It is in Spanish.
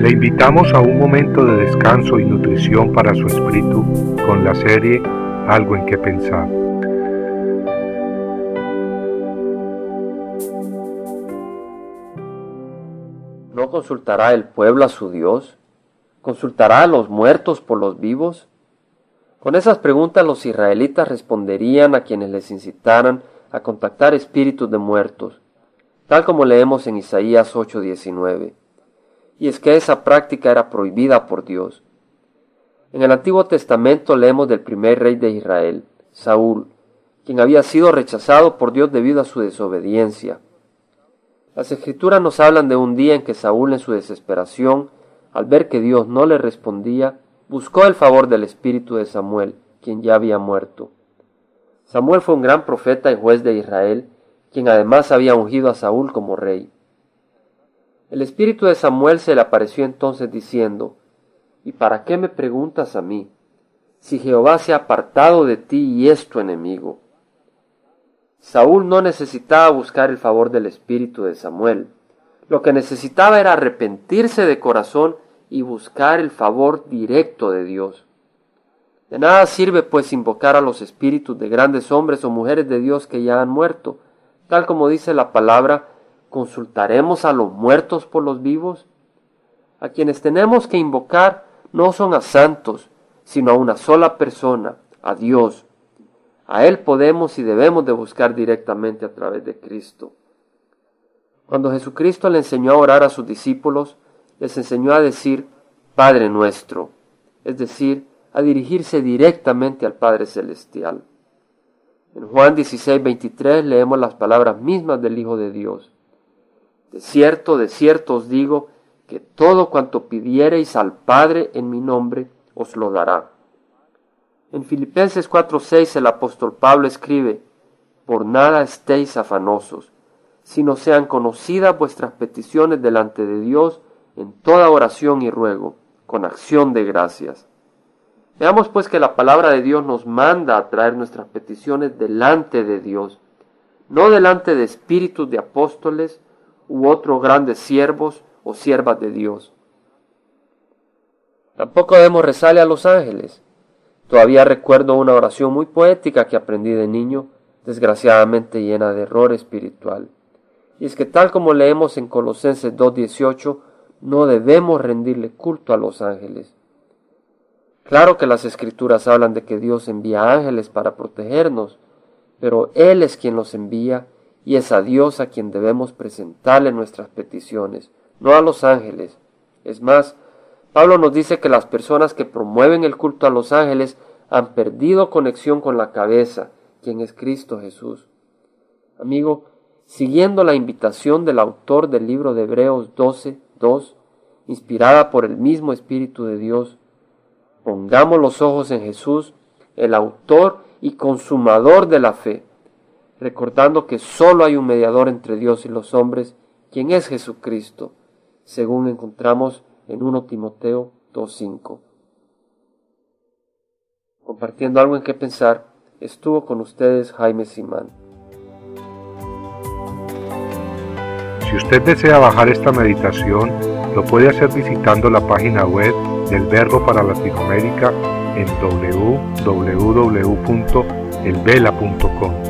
Le invitamos a un momento de descanso y nutrición para su espíritu con la serie Algo en que pensar. ¿No consultará el pueblo a su Dios? ¿Consultará a los muertos por los vivos? Con esas preguntas los israelitas responderían a quienes les incitaran a contactar espíritus de muertos, tal como leemos en Isaías 8:19. Y es que esa práctica era prohibida por Dios. En el Antiguo Testamento leemos del primer rey de Israel, Saúl, quien había sido rechazado por Dios debido a su desobediencia. Las escrituras nos hablan de un día en que Saúl en su desesperación, al ver que Dios no le respondía, buscó el favor del espíritu de Samuel, quien ya había muerto. Samuel fue un gran profeta y juez de Israel, quien además había ungido a Saúl como rey. El espíritu de Samuel se le apareció entonces diciendo, ¿Y para qué me preguntas a mí? Si Jehová se ha apartado de ti y es tu enemigo. Saúl no necesitaba buscar el favor del espíritu de Samuel. Lo que necesitaba era arrepentirse de corazón y buscar el favor directo de Dios. De nada sirve pues invocar a los espíritus de grandes hombres o mujeres de Dios que ya han muerto, tal como dice la palabra, ¿consultaremos a los muertos por los vivos? A quienes tenemos que invocar no son a santos, sino a una sola persona, a Dios. A Él podemos y debemos de buscar directamente a través de Cristo. Cuando Jesucristo le enseñó a orar a sus discípulos, les enseñó a decir Padre nuestro, es decir, a dirigirse directamente al Padre Celestial. En Juan 16, 23 leemos las palabras mismas del Hijo de Dios. De cierto, de cierto os digo, que todo cuanto pidiereis al Padre en mi nombre, os lo dará. En Filipenses 4:6 el apóstol Pablo escribe, Por nada estéis afanosos, sino sean conocidas vuestras peticiones delante de Dios en toda oración y ruego, con acción de gracias. Veamos pues que la palabra de Dios nos manda a traer nuestras peticiones delante de Dios, no delante de espíritus de apóstoles u otros grandes siervos o siervas de Dios. Tampoco debemos rezarle a los ángeles. Todavía recuerdo una oración muy poética que aprendí de niño, desgraciadamente llena de error espiritual. Y es que tal como leemos en Colosenses 2.18, no debemos rendirle culto a los ángeles. Claro que las escrituras hablan de que Dios envía ángeles para protegernos, pero Él es quien los envía y es a Dios a quien debemos presentarle nuestras peticiones, no a los ángeles. Es más, Pablo nos dice que las personas que promueven el culto a los ángeles han perdido conexión con la cabeza, quien es Cristo Jesús. Amigo, siguiendo la invitación del autor del libro de Hebreos 12, 2, inspirada por el mismo Espíritu de Dios, Pongamos los ojos en Jesús, el autor y consumador de la fe, recordando que sólo hay un mediador entre Dios y los hombres, quien es Jesucristo, según encontramos en 1 Timoteo 2.5. Compartiendo algo en qué pensar, estuvo con ustedes Jaime Simán. Si usted desea bajar esta meditación, lo puede hacer visitando la página web del Verbo para Latinoamérica en www.elvela.com.